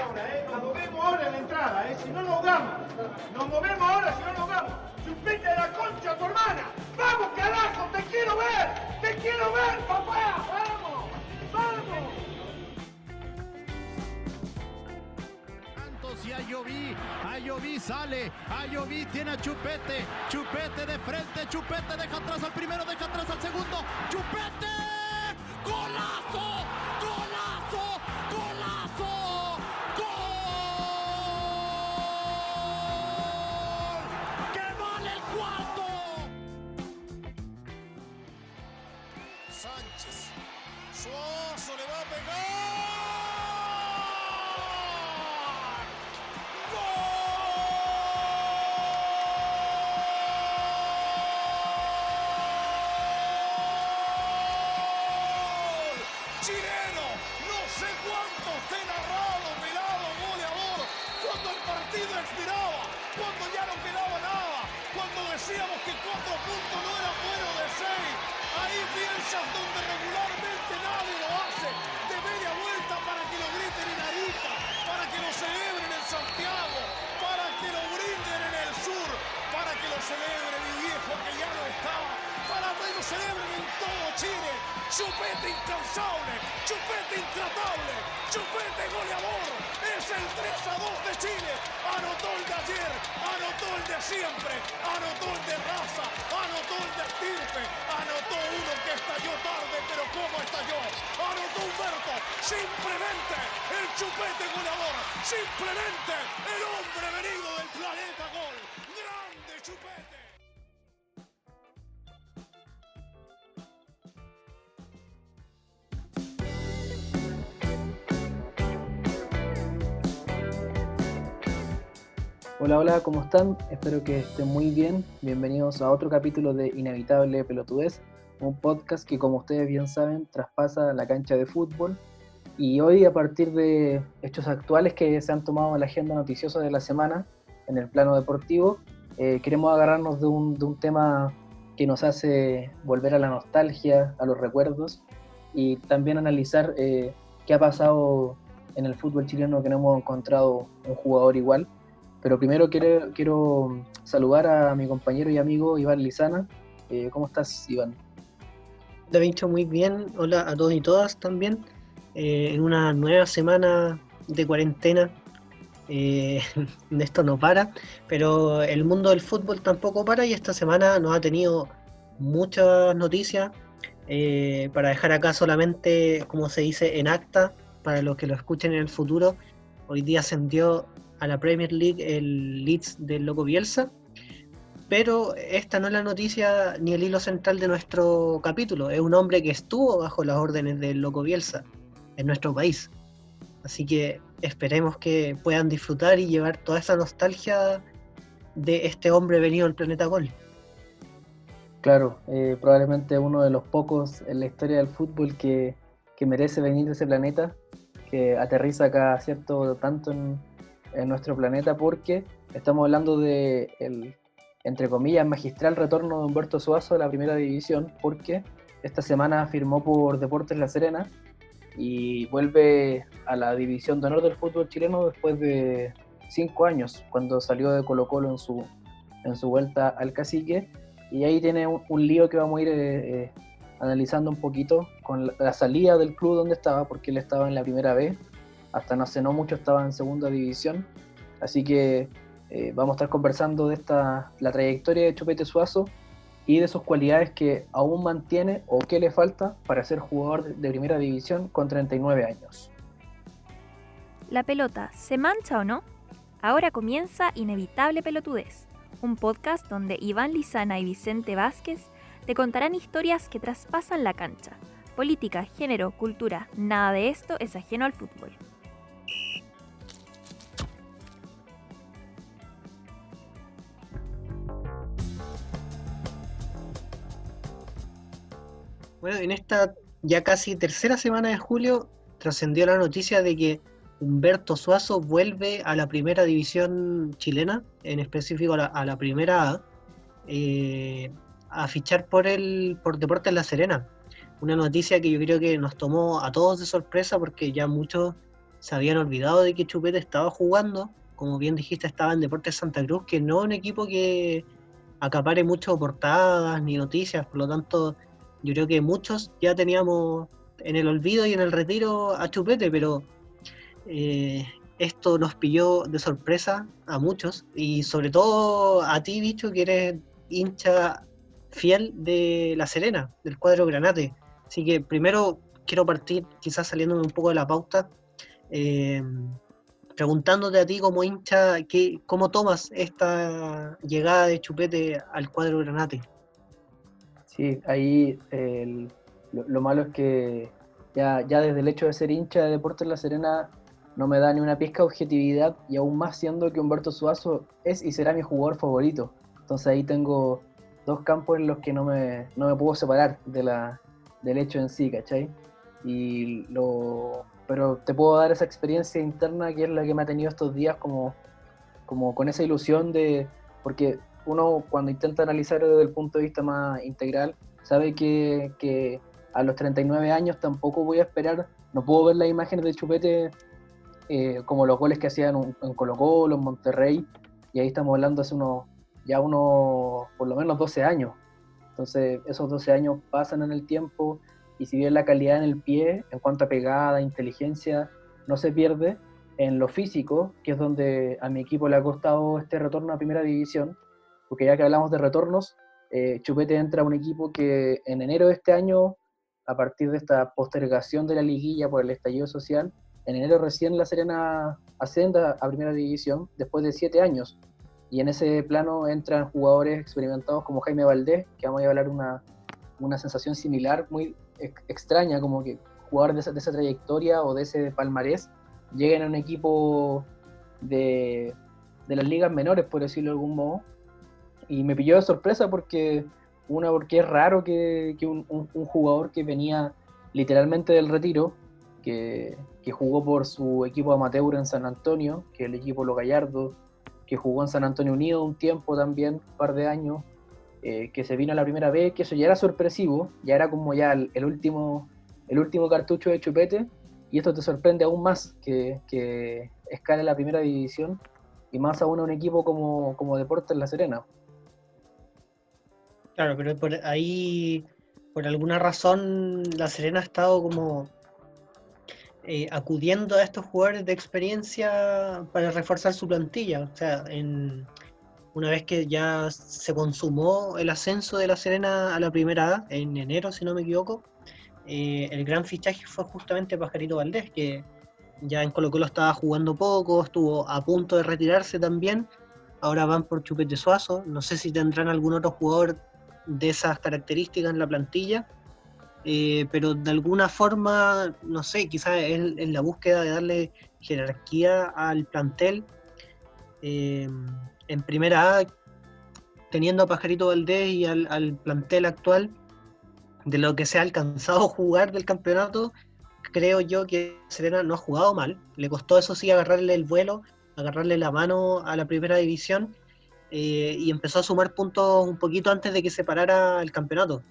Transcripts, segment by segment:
ahora, ¿eh? Nos movemos ahora en la entrada, ¿eh? Si no nos vamos. Nos movemos ahora si no nos vamos. Chupete la concha, tu hermana. ¡Vamos, carajo! ¡Te quiero ver! ¡Te quiero ver, papá! ¡Vamos! ¡Vamos! y Ayoví, Ayoví sale, Ayoví tiene a Chupete, Chupete de frente, Chupete deja atrás al primero, deja atrás al segundo, Chupete, Chupete intratable, chupete goleador, es el 3 a 2 de Chile, anotó el de ayer, anotó el de siempre, anotó el de raza, anotó el de estirpe, anotó uno que estalló tarde, pero ¿cómo estalló? Anotó Humberto, simplemente el chupete goleador, simplemente el hombre venido del planeta gol, grande chupete. Hola, hola, ¿cómo están? Espero que estén muy bien. Bienvenidos a otro capítulo de Inevitable Pelotudez, un podcast que, como ustedes bien saben, traspasa la cancha de fútbol. Y hoy, a partir de hechos actuales que se han tomado en la agenda noticiosa de la semana en el plano deportivo, eh, queremos agarrarnos de un, de un tema que nos hace volver a la nostalgia, a los recuerdos y también analizar eh, qué ha pasado en el fútbol chileno que no hemos encontrado un jugador igual. Pero primero quiero, quiero saludar a mi compañero y amigo Iván Lizana. Eh, ¿Cómo estás, Iván? Hola, Vincho, muy bien. Hola a todos y todas también. Eh, en una nueva semana de cuarentena. Eh, esto no para, pero el mundo del fútbol tampoco para y esta semana nos ha tenido muchas noticias. Eh, para dejar acá solamente, como se dice, en acta, para los que lo escuchen en el futuro, hoy día ascendió a la Premier League el Leeds del Loco Bielsa. Pero esta no es la noticia ni el hilo central de nuestro capítulo. Es un hombre que estuvo bajo las órdenes del Loco Bielsa en nuestro país. Así que esperemos que puedan disfrutar y llevar toda esa nostalgia de este hombre venido al planeta Gol. Claro, eh, probablemente uno de los pocos en la historia del fútbol que, que merece venir de ese planeta, que aterriza acá, ¿cierto?, tanto en, en nuestro planeta, porque estamos hablando de el, entre comillas, magistral retorno de Humberto Suazo a la primera división, porque esta semana firmó por Deportes La Serena y vuelve a la división de honor del fútbol chileno después de cinco años, cuando salió de Colo Colo en su, en su vuelta al cacique. Y ahí tiene un, lío que vamos a ir eh, eh, analizando un poquito con la, la, salida del club donde estaba, porque él estaba en la primera B, hasta no hace no mucho estaba en segunda división. Así que eh, vamos a estar conversando de esta, la trayectoria de Chupete Suazo y de sus cualidades que aún mantiene o qué le falta para ser jugador de primera división con 39 años. ¿La pelota se mancha o no? Ahora comienza Inevitable Pelotudez, un podcast donde Iván Lizana y Vicente Vázquez te contarán historias que traspasan la cancha. Política, género, cultura, nada de esto es ajeno al fútbol. Bueno, en esta ya casi tercera semana de julio trascendió la noticia de que Humberto Suazo vuelve a la primera división chilena, en específico a la, a la primera A, eh, a fichar por el por Deportes La Serena. Una noticia que yo creo que nos tomó a todos de sorpresa porque ya muchos se habían olvidado de que Chupete estaba jugando. Como bien dijiste, estaba en Deportes Santa Cruz, que no es un equipo que acapare mucho portadas ni noticias, por lo tanto, yo creo que muchos ya teníamos en el olvido y en el retiro a Chupete, pero eh, esto nos pilló de sorpresa a muchos y sobre todo a ti, bicho, que eres hincha fiel de La Serena, del cuadro Granate. Así que primero quiero partir, quizás saliéndome un poco de la pauta, eh, preguntándote a ti como hincha, ¿qué, ¿cómo tomas esta llegada de Chupete al cuadro Granate? Sí, ahí lo, malo es que ya, ya desde el hecho de ser hincha de Deportes La Serena no me da ni una pizca de objetividad y aún más siendo que Humberto Suazo es y será mi jugador favorito. Entonces ahí tengo dos campos en los que no me, no me puedo separar de la, del hecho en sí, ¿cachai? Y lo, pero te puedo dar esa experiencia interna que es la que me ha tenido estos días como, como con esa ilusión de, porque uno cuando intenta analizar desde el punto de vista más integral, sabe que, que a los 39 años tampoco voy a esperar, no puedo ver las imágenes de Chupete eh, como los goles que hacían en Colo Colo, en Monterrey, y ahí estamos hablando hace unos, ya unos, por lo menos 12 años. Entonces esos 12 años pasan en el tiempo y si bien la calidad en el pie, en cuanto a pegada, inteligencia, no se pierde, en lo físico, que es donde a mi equipo le ha costado este retorno a primera división, porque ya que hablamos de retornos, eh, Chupete entra a un equipo que en enero de este año, a partir de esta postergación de la liguilla por el estallido social, en enero recién La Serena ascenda a primera división después de siete años. Y en ese plano entran jugadores experimentados como Jaime Valdés, que vamos a hablar una, una sensación similar, muy extraña, como que jugadores de esa, trayectoria o de ese palmarés lleguen a un equipo de, de las ligas menores, por decirlo de algún modo. Y me pilló de sorpresa porque, una, porque es raro que, un, jugador que venía literalmente del retiro, que, que, jugó por su equipo amateur en San Antonio, que es el equipo Lo Gallardo, que jugó en San Antonio Unido un tiempo también, un par de años, eh, que se vino la primera vez, que eso ya era sorpresivo, ya era como ya el, último, el último cartucho de chupete, y esto te sorprende aún más que, que escale la primera división, y más aún a un equipo como, como Deportes La Serena. Claro, pero por ahí, por alguna razón, La Serena ha estado como eh, acudiendo a estos jugadores de experiencia para reforzar su plantilla. O sea, en, una vez que ya se consumó el ascenso de La Serena a la primera A, en enero, si no me equivoco, eh, el gran fichaje fue justamente Pajarito Valdés, que ya en Colo Colo estaba jugando poco, estuvo a punto de retirarse también. Ahora van por Chupete Suazo. No sé si tendrán algún otro jugador de esas características en la plantilla eh, pero de alguna forma, no sé, quizás en, en, la búsqueda de darle jerarquía al plantel, eh, en primera A, teniendo a Pajarito Valdés y al, plantel actual, de lo que se ha alcanzado jugar del campeonato, creo yo que Serena no ha jugado mal. Le costó, eso sí, agarrarle el vuelo, agarrarle la mano a la primera división eh, y empezó a sumar puntos un poquito antes de que se parara el campeonato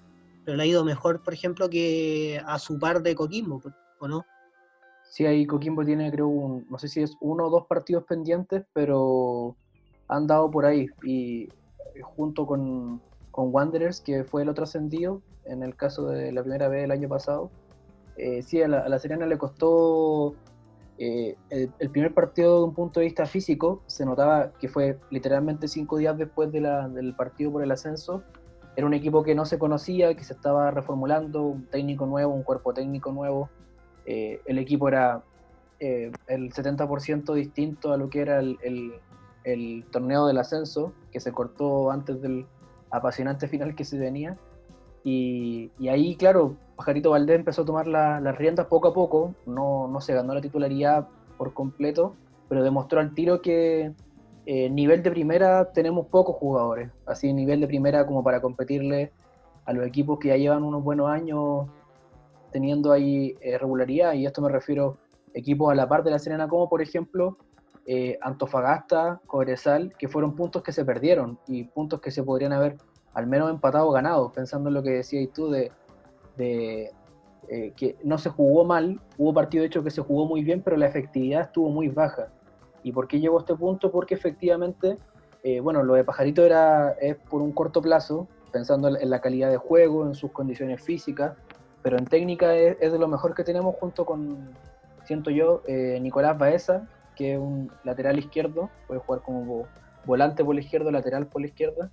pero le ha ido mejor, por ejemplo, que a su par de Coquimbo, pues, ¿o no? Sí, ahí Coquimbo tiene, creo, un, no sé si es uno o dos partidos pendientes, pero han dado por ahí. Y junto con, con Wanderers, que fue el otro ascendido, en el caso de la primera vez el año pasado, eh, sí, a la, a Serena le costó eh, el, primer partido de un punto de vista físico, se notaba que fue literalmente cinco días después del partido por el ascenso, era un equipo que no se conocía, que se estaba reformulando, un técnico nuevo, un cuerpo técnico nuevo. Eh, el equipo era eh, el 70% distinto a lo que era el, torneo del ascenso, que se cortó antes del apasionante final que se venía. Y, ahí, claro, Pajarito Valdés empezó a tomar las riendas poco a poco, no, no se ganó la titularidad por completo, pero demostró al tiro que, eh, nivel de primera tenemos pocos jugadores, así nivel de primera como para competirle a los equipos que ya llevan unos buenos años teniendo ahí eh, regularidad, y esto me refiero equipos a la par de la Serena, como por ejemplo eh, Antofagasta, Cobresal, que fueron puntos que se perdieron y puntos que se podrían haber al menos empatado o ganado, pensando en lo que decías tú de, de, eh, que no se jugó mal, hubo partido de hecho que se jugó muy bien, pero la efectividad estuvo muy baja. ¿Y por qué llegó a este punto? Porque efectivamente, eh, bueno, lo de Pajarito era, es por un corto plazo, pensando en la calidad de juego, en sus condiciones físicas, pero en técnica es, de lo mejor que tenemos junto con, siento yo, eh, Nicolás Baeza, que es un lateral izquierdo, puede jugar como volante por la izquierda, lateral por la izquierda,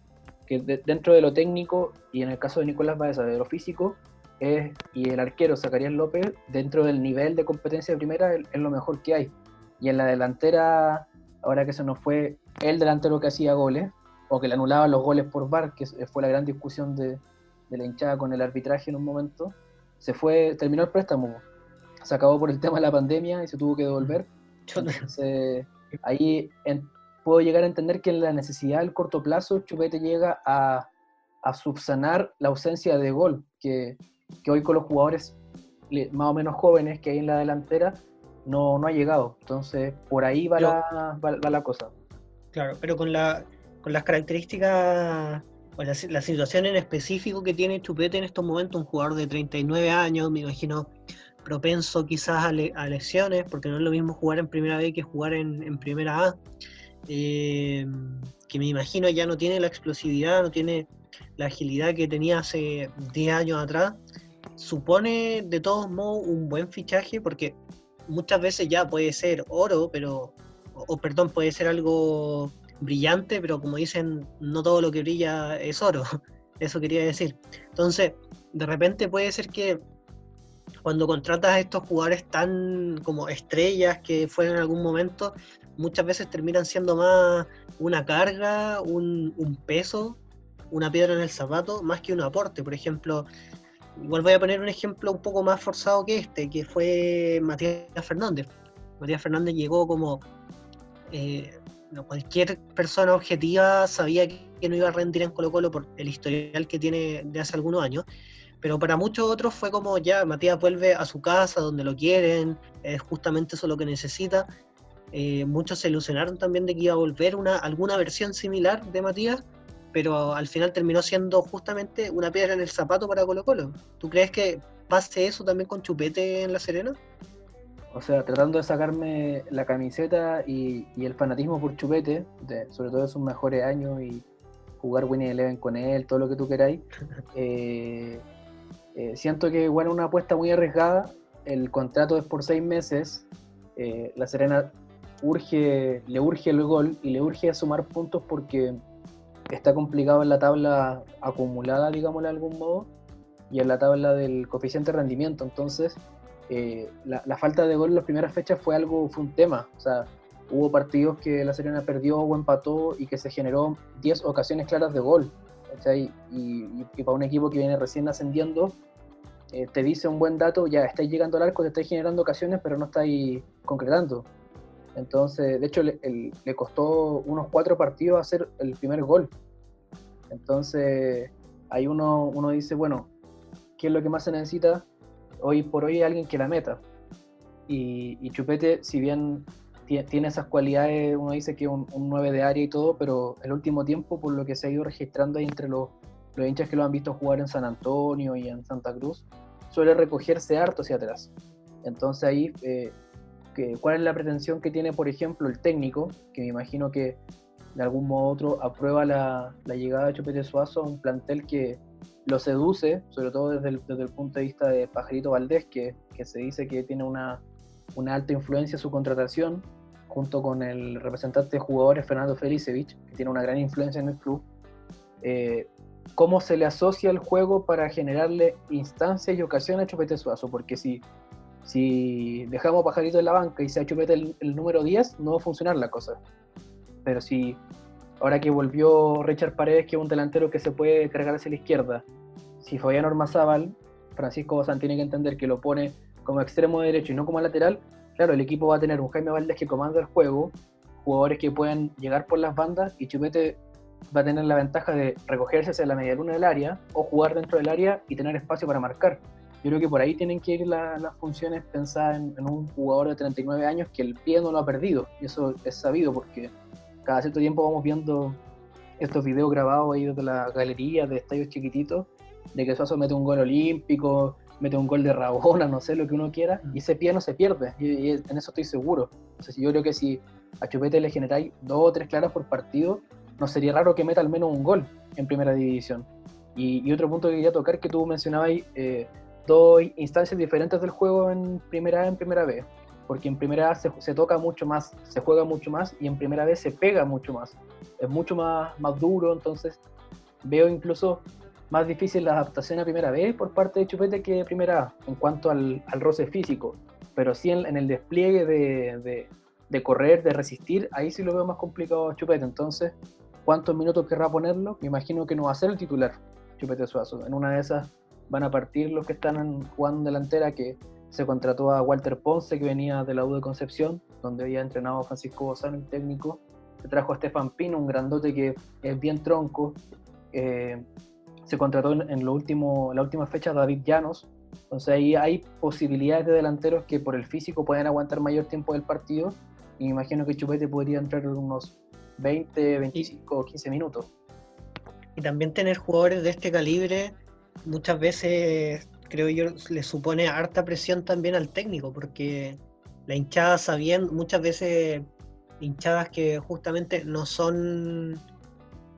que dentro de lo técnico y en el caso de Nicolás Baeza, de lo físico, es, y el arquero Zacarías López, dentro del nivel de competencia de primera, es, lo mejor que hay. Y en la delantera, ahora que se nos fue el delantero que hacía goles, o que le anulaba los goles por VAR, que fue la gran discusión de, la hinchada con el arbitraje en un momento, se fue, terminó el préstamo. Se acabó por el tema de la pandemia y se tuvo que devolver. Entonces, ahí puedo llegar a entender que en la necesidad del corto plazo, Chupete llega a, a subsanar la ausencia de gol, que, que hoy con los jugadores más o menos jóvenes que hay en la delantera no, no ha llegado. Entonces, por ahí va, la, va, la cosa. Claro, pero con, la, con las características o la, la, situación en específico que tiene Chupete en estos momentos, un jugador de 39 años, me imagino propenso quizás a, lesiones, porque no es lo mismo jugar en primera B que jugar en, en primera A, eh, que me imagino ya no tiene la explosividad, no tiene la agilidad que tenía hace 10 años atrás, supone de todos modos un buen fichaje porque muchas veces ya puede ser oro, pero, o, perdón, puede ser algo brillante, pero como dicen, no todo lo que brilla es oro. Eso quería decir. Entonces, de repente puede ser que cuando contratas a estos jugadores tan como estrellas que fueron en algún momento, muchas veces terminan siendo más una carga, un, peso una piedra en el zapato más que un aporte. Por ejemplo, igual voy a poner un ejemplo un poco más forzado que este, que fue Matías Fernández. Matías Fernández llegó como eh, cualquier persona objetiva sabía que no iba a rendir en Colo Colo por el historial que tiene de hace algunos años. Pero para muchos otros fue como ya, Matías vuelve a su casa, donde lo quieren, es justamente eso lo que necesita. Eh, muchos se ilusionaron también de que iba a volver una, alguna versión similar de Matías, pero al final terminó siendo justamente una piedra en el zapato para Colo Colo. ¿Tú crees que pase eso también con Chupete en La Serena? O sea, tratando de sacarme la camiseta y, el fanatismo por Chupete, sobre todo de sus mejores años y jugar Winnie Eleven con él, todo lo que tú queráis, eh, eh, siento que igual es una apuesta muy arriesgada. El contrato es por seis meses. Eh, la Serena urge, le urge el gol y le urge sumar puntos porque está complicado en la tabla acumulada, digámoslo de algún modo, y en la tabla del coeficiente de rendimiento. Entonces, eh, la, falta de gol en las primeras fechas fue algo, fue un tema. O sea, hubo partidos que la Serena perdió o empató y que se generó 10 ocasiones claras de gol. Y, y, para un equipo que viene recién ascendiendo, eh, te dice un buen dato, ya estáis llegando al arco, te estáis generando ocasiones, pero no estáis concretando. Entonces, de hecho, le, costó unos cuatro partidos hacer el primer gol. Entonces, ahí uno, uno dice, bueno, ¿qué es lo que más se necesita? Hoy por hoy alguien que la meta. Y, Chupete, si bien tiene esas cualidades, uno dice que un, un 9 de área y todo, pero el último tiempo, por lo que se ha ido registrando entre los, los hinchas que lo han visto jugar en San Antonio y en Santa Cruz, suele recogerse harto hacia atrás. Entonces ahí eh, cuál es la pretensión que tiene, por ejemplo, el técnico, que me imagino que de algún modo otro aprueba la, llegada de Chupete Suazo a un plantel que lo seduce, sobre todo desde el, desde el punto de vista de Pajarito Valdés, que, que se dice que tiene una, una, alta influencia en su contratación, junto con el representante de jugadores Fernando Felicevich, que tiene una gran influencia en el club. Eh, ¿Cómo se le asocia el juego para generarle instancias y ocasiones a Chupete Suazo? Porque si si dejamos Pajarito en la banca y se Chupete el, el número 10, no va a funcionar la cosa. Pero si ahora que volvió Richard Paredes, que es un delantero que se puede cargar hacia la izquierda, si Fabián Ormazábal, Francisco Bazán tiene que entender que lo pone como extremo derecho y no como lateral, claro, el equipo va a tener un Jaime Valdés que comanda el juego, jugadores que pueden llegar por las bandas y Chupete va a tener la ventaja de recogerse hacia la media luna del área o jugar dentro del área y tener espacio para marcar. Yo creo que por ahí tienen que ir las funciones pensadas en, un jugador de 39 años que el pie no lo ha perdido. Y eso es sabido porque cada cierto tiempo vamos viendo estos videos grabados ahí desde la galería de estadios chiquititos, de que Suazo mete un gol olímpico, mete un gol de Rabona, no sé, lo que uno quiera, y ese pie no se pierde, y, en eso estoy seguro. Entonces yo creo que si a Chupete le generáis dos o tres claras por partido, no sería raro que meta al menos un gol en primera división. Y, otro punto que quería tocar, que tú mencionabas eh, dos instancias diferentes del juego en primera A en primera B. Porque en primera A se, toca mucho más, se juega mucho más, y en primera B se pega mucho más. Es mucho más, más duro, entonces veo incluso más difícil la adaptación a primera vez por parte de Chupete que de primera A, en cuanto al, al roce físico. Pero sí en, el despliegue de, de, correr, de resistir, ahí sí lo veo más complicado a Chupete. Entonces, ¿cuántos minutos querrá ponerlo? Me imagino que no va a ser el titular Chupete Suazo. En una de esas van a partir los que están jugando delantera, que se contrató a Walter Ponce, que venía de la U de Concepción, donde había entrenado a Francisco Bozano, el técnico. Se trajo a Estefan Pino, un grandote que es bien tronco, eh, se contrató en, lo último, la última fecha David Llanos. Entonces ahí hay posibilidades de delanteros que por el físico pueden aguantar mayor tiempo del partido. Y me imagino que Chupete podría entrar en unos 20, 25 o 15 minutos. Y también tener jugadores de este calibre muchas veces, creo yo, le supone harta presión también al técnico, porque la hinchada sabiendo, muchas veces hinchadas que justamente no son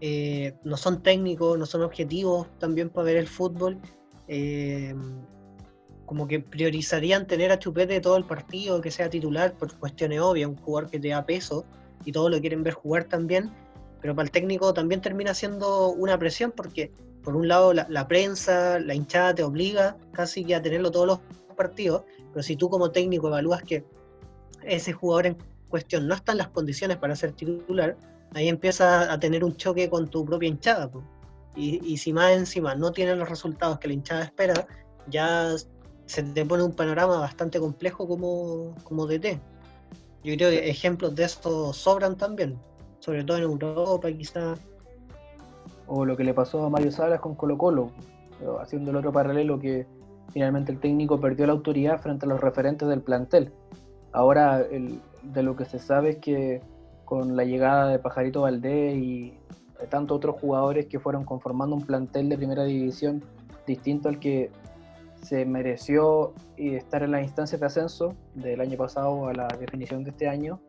eh, no son técnicos, no son objetivos también para ver el fútbol. Eh, como que priorizarían tener a Chupete todo el partido, que sea titular, por cuestiones obvias, un jugador que te da peso y todos lo quieren ver jugar también, pero para el técnico también termina siendo una presión porque por un lado la, prensa, la hinchada te obliga casi que a tenerlo todos los partidos, pero si tú como técnico evalúas que ese jugador en cuestión no está en las condiciones para ser titular, ahí empieza a tener un choque con tu propia hinchada. Y, si más encima no tienen los resultados que la hinchada espera, ya se te pone un panorama bastante complejo como, como DT. Yo creo que ejemplos de esto sobran también, sobre todo en Europa quizá. O lo que le pasó a Mario Salas con Colo Colo, haciendo el otro paralelo que finalmente el técnico perdió la autoridad frente a los referentes del plantel. Ahora de lo que se sabe es que con la llegada de Pajarito Valdés y de tantos otros jugadores que fueron conformando un plantel de primera división distinto al que se mereció estar en las instancias de ascenso del año pasado a la definición de este año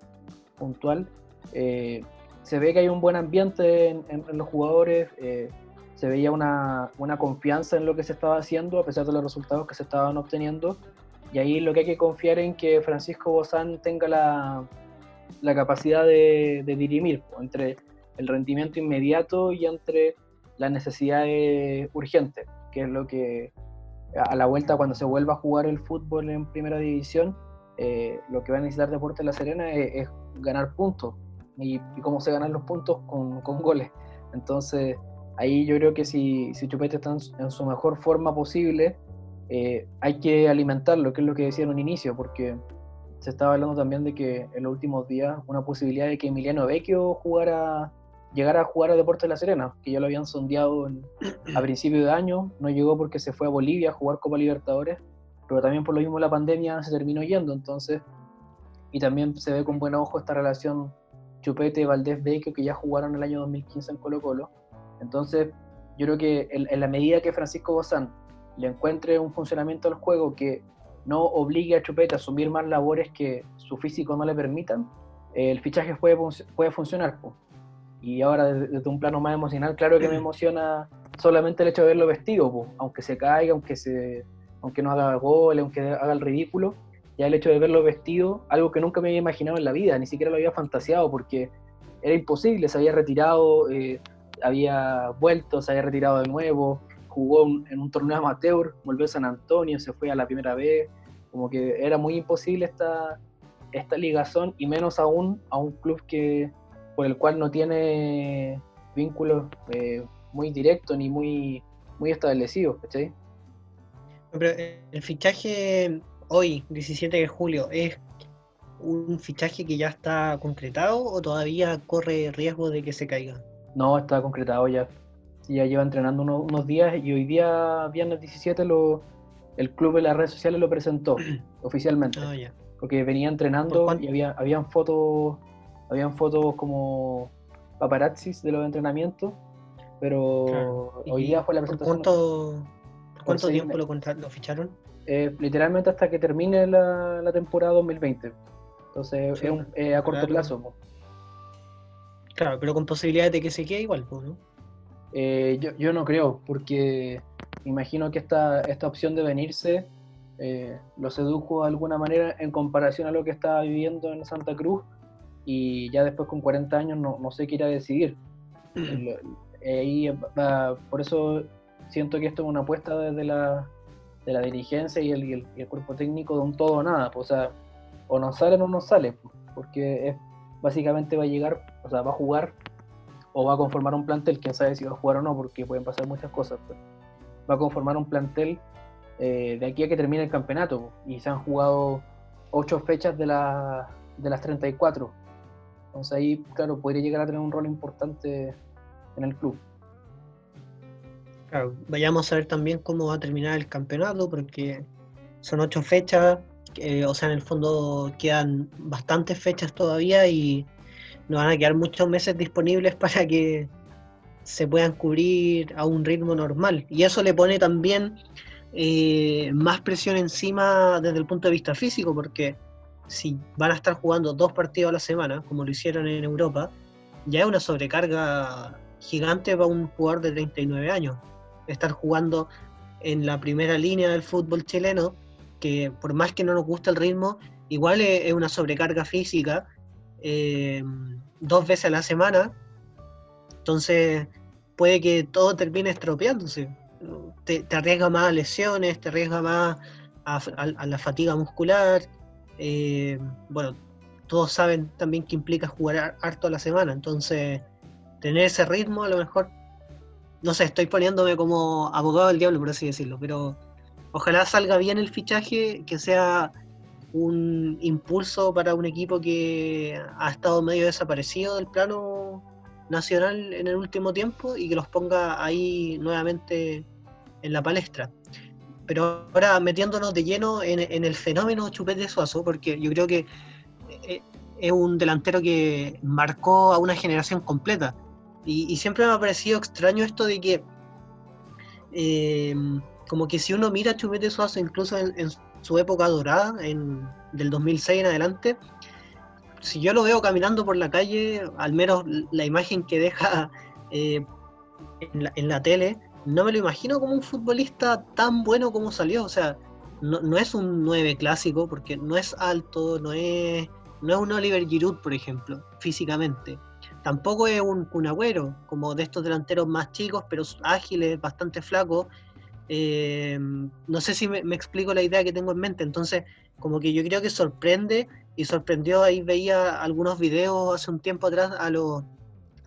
puntual. Eh, se ve que hay un buen ambiente en, los jugadores, eh, se veía una, una, confianza en lo que se estaba haciendo a pesar de los resultados que se estaban obteniendo. Y ahí lo que hay que confiar en que Francisco Bozán tenga la, la capacidad de, dirimir entre el rendimiento inmediato y entre las necesidades urgentes, que es lo que a la vuelta cuando se vuelva a jugar el fútbol en primera división, eh, lo que va a necesitar Deportes La Serena es, ganar puntos. Y, cómo se ganan los puntos con, goles. Entonces, ahí yo creo que si, si Chupete está en, su mejor forma posible, eh, hay que alimentarlo, que es lo que decía en un inicio, porque se estaba hablando también de que en los últimos días una posibilidad de que Emiliano Vecchio jugara, llegara a jugar a Deportes de La Serena, que ya lo habían sondeado a principio de año, no llegó porque se fue a Bolivia a jugar Copa Libertadores, pero también por lo mismo la pandemia se terminó yendo, entonces, y también se ve con buen ojo esta relación Chupete, Valdés, Vecchio, que ya jugaron el año 2015 en Colo Colo, entonces yo creo que en, en la medida que Francisco Bozán le encuentre un funcionamiento al juego que no obligue a Chupete a asumir más labores que su físico no le permitan, el fichaje puede, puede funcionar. Y ahora desde, un plano más emocional, claro que me emociona solamente el hecho de verlo vestido, aunque se caiga, aunque, se, aunque no haga gol, aunque haga el ridículo, ya el hecho de verlo vestido, algo que nunca me había imaginado en la vida, ni siquiera lo había fantaseado, porque era imposible, se había retirado, eh, había vuelto, se había retirado de nuevo, jugó en un torneo amateur, volvió a San Antonio, se fue a la primera vez, como que era muy imposible esta, esta ligazón y menos aún a un club que por el cual no tiene vínculos eh, muy directos ni muy, muy establecidos, ¿cachai? el fichaje hoy, 17 de julio, ¿es un fichaje que ya está concretado o todavía corre riesgo de que se caiga? No, está concretado ya ya lleva entrenando unos, días y hoy día, viernes 17, lo, el club en las redes sociales lo presentó oficialmente. Ah, Porque venía entrenando y había, habían fotos, habían fotos como paparazzis de los entrenamientos, pero hoy día fue la presentación. ¿Por ¿Cuánto seis tiempo lo, lo ficharon? Eh, literalmente hasta que termine la, la temporada 2020. Entonces Sí, es un- eh, a corto claro. plazo. Claro, pero con posibilidades de que se quede igual, pues, ¿no? Eh, yo, yo no creo, porque imagino que esta, esta opción de venirse eh, lo sedujo de alguna manera en comparación a lo que estaba viviendo en Santa Cruz y ya después con 40 años no, no sé qué irá a decidir. Va- por eso siento que esto es una apuesta desde la, de la dirigencia y el, el cuerpo técnico de un todo o nada. pues, o sea, o nos sale o no nos sale, pues, porque es, básicamente va a llegar, o sea, va a jugar o va a conformar un plantel, quién sabe si va a jugar o no, porque pueden pasar muchas cosas. pues. Va a conformar un plantel eh, de aquí a que termine el campeonato pues, y se han jugado ocho fechas de, la- de las 34. Entonces ahí, claro, podría llegar a tener un rol importante en el club. Claro, vayamos a ver también cómo va a terminar el campeonato, porque son ocho fechas, eh, o sea, en el fondo quedan bastantes fechas todavía y nos van a quedar muchos meses disponibles para que se puedan cubrir a un ritmo normal. Y eso le pone también eh, más presión encima desde el punto de vista físico, porque si van a estar jugando dos partidos a la semana, como lo hicieron en Europa, ya es una sobrecarga gigante para un jugador de 39 años. Estar jugando en la primera línea del fútbol chileno, que por más que no nos guste el ritmo, igual es, una sobrecarga física eh, dos veces a la semana. Entonces puede que todo termine estropeándose. Te, te arriesga más a lesiones, te arriesga más a, la fatiga muscular. eh, bueno, todos saben también que implica jugar har- harto a la semana, entonces tener ese ritmo a lo mejor, no sé, estoy poniéndome como abogado del diablo, por así decirlo, pero ojalá salga bien el fichaje, que sea un impulso para un equipo que ha estado medio desaparecido del plano nacional en el último tiempo y que los ponga ahí nuevamente en la palestra. Pero ahora metiéndonos de lleno en, el fenómeno Chupete Suazo, porque yo creo que eh, es un delantero que marcó a una generación completa. Y, siempre me ha parecido extraño esto de que, eh, como que si uno mira a Chupete Suazo, incluso en, en su época dorada, en, del 2006 en adelante, si yo lo veo caminando por la calle, al menos la imagen que deja eh, en, la, en la tele, no me lo imagino como un futbolista tan bueno como salió. O sea, no, no es un 9 clásico, porque no es alto, no es, no es un Oliver Giroud, por ejemplo, físicamente. Tampoco es un Kun Agüero, como de estos delanteros más chicos, pero ágiles, bastante flacos. Eh, no sé si me, me explico la idea que tengo en mente. Entonces, como que yo creo que sorprende y sorprendió, ahí veía algunos videos hace un tiempo atrás a los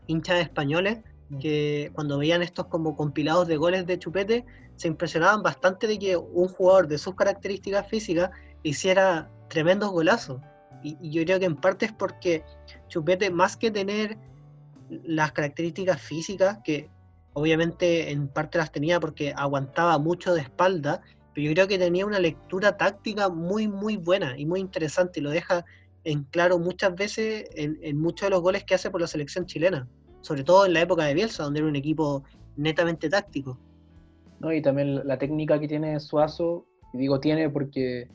hinchas españoles que cuando veían estos como compilados de goles de Chupete se impresionaban bastante de que un jugador de sus características físicas hiciera tremendos golazos. Y, y yo creo que en parte es porque Chupete, más que tener las características físicas, que obviamente en parte las tenía porque aguantaba mucho de espalda, pero yo creo que tenía una lectura táctica muy, muy buena y muy interesante y lo deja en claro muchas veces en, muchos de los goles que hace por la selección chilena, sobre todo en la época de Bielsa, donde era un equipo netamente táctico. ¿no? Y también la técnica que tiene Suazo, digo tiene porque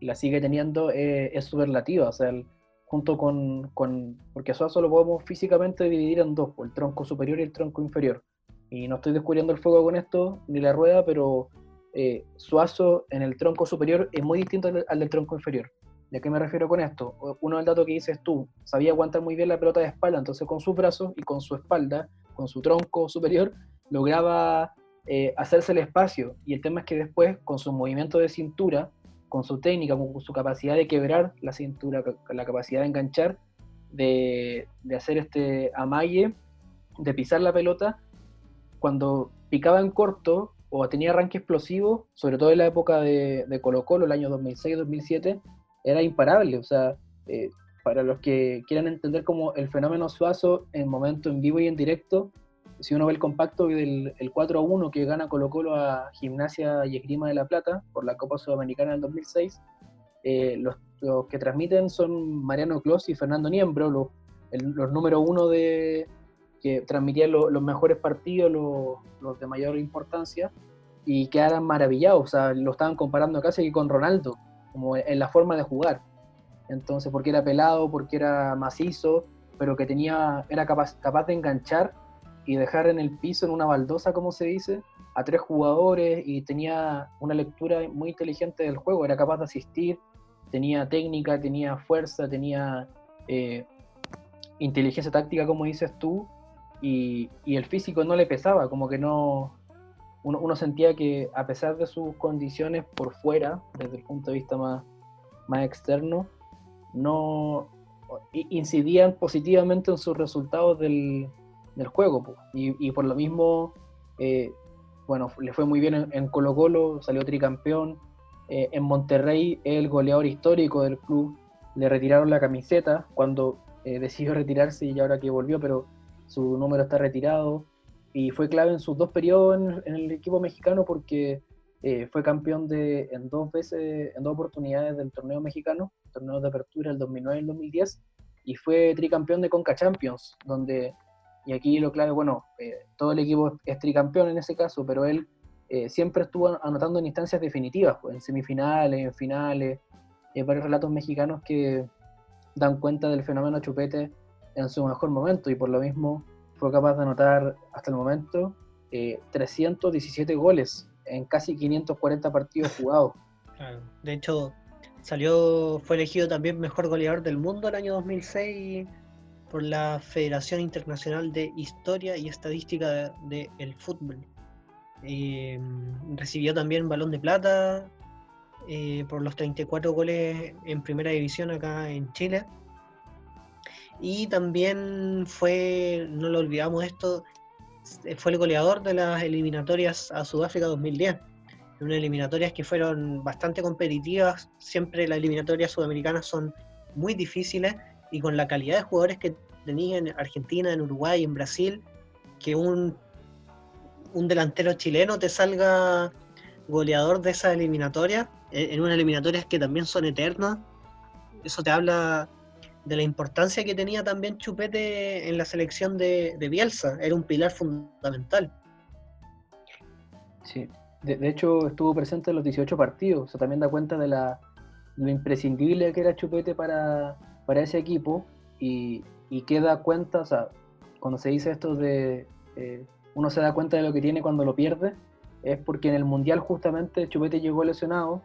la sigue teniendo, eh, es superlativa, o sea, el- junto con, con, porque Suazo lo podemos físicamente dividir en dos, por el tronco superior y el tronco inferior. Y no estoy descubriendo el fuego con esto, ni la rueda, pero eh, Suazo en el tronco superior es muy distinto al, del tronco inferior. ¿Y a qué me refiero con esto? Uno del dato que dices tú, sabía aguantar muy bien la pelota de espalda, entonces con sus brazos y con su espalda, con su tronco superior, lograba eh, hacerse el espacio. Y el tema es que después, con su movimiento de cintura, con su técnica, con su capacidad de quebrar la cintura, la capacidad de enganchar, de, de hacer este amague, de pisar la pelota, cuando picaba en corto o tenía arranque explosivo, sobre todo en la época de, de Colo Colo, el año 2006-2007, era imparable. O sea, eh, para los que quieran entender como el fenómeno Suazo en momento en vivo y en directo, si uno ve el compacto del el 4 a 1 que gana Colo Colo a Gimnasia y Esgrima de la Plata por la Copa Sudamericana del 2006, eh, los, que transmiten son Mariano Clos y Fernando Niembro, los, el, los número uno de que transmitían lo, los mejores partidos, los, de mayor importancia. y quedaran maravillados, o sea, lo estaban comparando casi con Ronaldo, como en la forma de jugar. Entonces, porque era pelado, porque era macizo, pero que tenía, era capaz, capaz de enganchar y dejar en el piso, en una baldosa, como se dice, a tres jugadores y tenía una lectura muy inteligente del juego, era capaz de asistir, tenía técnica, tenía fuerza, tenía eh, inteligencia táctica, como dices tú, y, el físico no le pesaba, como que no... Uno, sentía que a pesar de sus condiciones por fuera, desde el punto de vista más, más externo, no incidían positivamente en sus resultados del, juego. Y, por lo mismo, eh, bueno, le fue muy bien en, Colo Colo, salió tricampeón. Eh, en Monterrey, el goleador histórico del club, le retiraron la camiseta cuando eh, decidió retirarse y ahora que volvió, pero su número está retirado. Y fue clave en sus dos periodos en, el equipo mexicano porque fue campeón de, en dos veces, en dos oportunidades del torneo mexicano, torneo de apertura el 2009 y el 2010, y fue tricampeón de Conca Champions, donde, y aquí lo clave, bueno, eh, todo el equipo es tricampeón en ese caso, pero él siempre estuvo anotando en instancias definitivas, pues, en semifinales, en finales, hay varios relatos mexicanos que, dan cuenta del fenómeno Chupete en su mejor momento y por lo mismo fue capaz de anotar hasta el momento 317 eh, goles en casi 540 partidos jugados. De hecho, salió, fue elegido también mejor goleador del mundo el año 2006 por la Federación Internacional de Historia y Estadística del Fútbol. Eh, recibió también balón de plata eh, por los 34 goles en primera división acá en Chile. Y también fue, no lo olvidamos esto, fue el goleador de las eliminatorias a Sudáfrica 2010. Unas eliminatorias que fueron bastante competitivas, siempre las eliminatorias sudamericanas son muy difíciles y con la calidad de jugadores que tenía en Argentina, en Uruguay, en Brasil, que un, un delantero chileno te salga goleador de esa eliminatoria, en unas eliminatorias que también son eternas. Eso te habla de la importancia que tenía también Chupete en la selección de, Bielsa. Era un pilar fundamental. Sí, de, hecho estuvo presente en los 18 partidos. O también da cuenta de la, lo imprescindible que era Chupete para, para ese equipo. Y, y queda cuenta, o sea, cuando se dice esto de. Eh, uno se da cuenta de lo que tiene cuando lo pierde, es porque en el Mundial justamente Chupete llegó lesionado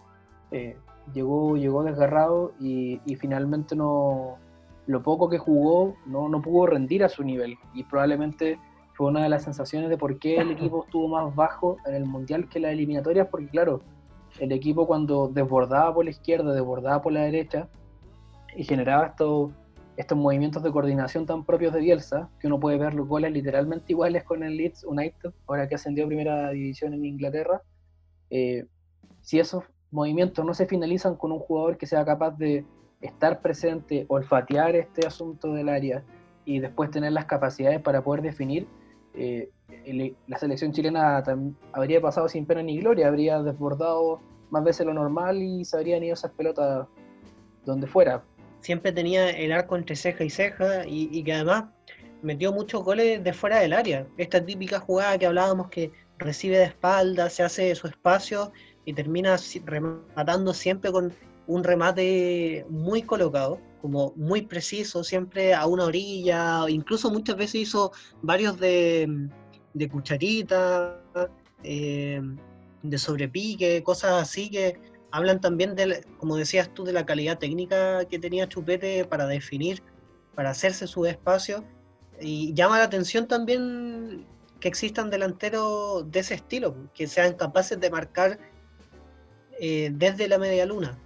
eh, llegó, llegó desgarrado y, finalmente no, lo poco que jugó no, no pudo rendir a su nivel y probablemente fue una de las sensaciones de por qué el equipo estuvo más bajo en el Mundial que las eliminatorias, porque claro, el equipo cuando desbordaba por la izquierda, desbordaba por la derecha y generaba estos, estos movimientos de coordinación tan propios de Bielsa, que uno puede ver los goles literalmente iguales con el Leeds United, ahora que ascendió a primera división en Inglaterra, eh, si eso movimientos no se finalizan con un jugador que sea capaz de estar presente, olfatear este asunto del área y después tener las capacidades para poder definir, eh, la selección chilena habría pasado sin pena ni gloria, habría desbordado más veces lo normal y se habrían ido esas pelotas donde fuera. Siempre tenía el arco entre ceja y ceja y, que además metió muchos goles de fuera del área. Esta típica jugada que hablábamos que recibe de espalda, se hace su espacio y termina rematando siempre con un remate muy colocado, como muy preciso, siempre a una orilla, incluso muchas veces hizo varios de, de cucharita, eh, de sobrepique, cosas así que hablan también, de, como decías tú, de la calidad técnica que tenía Chupete para definir, para hacerse su espacio. Y llama la atención también que existan delanteros de ese estilo, que sean capaces de marcar eh, desde la media luna.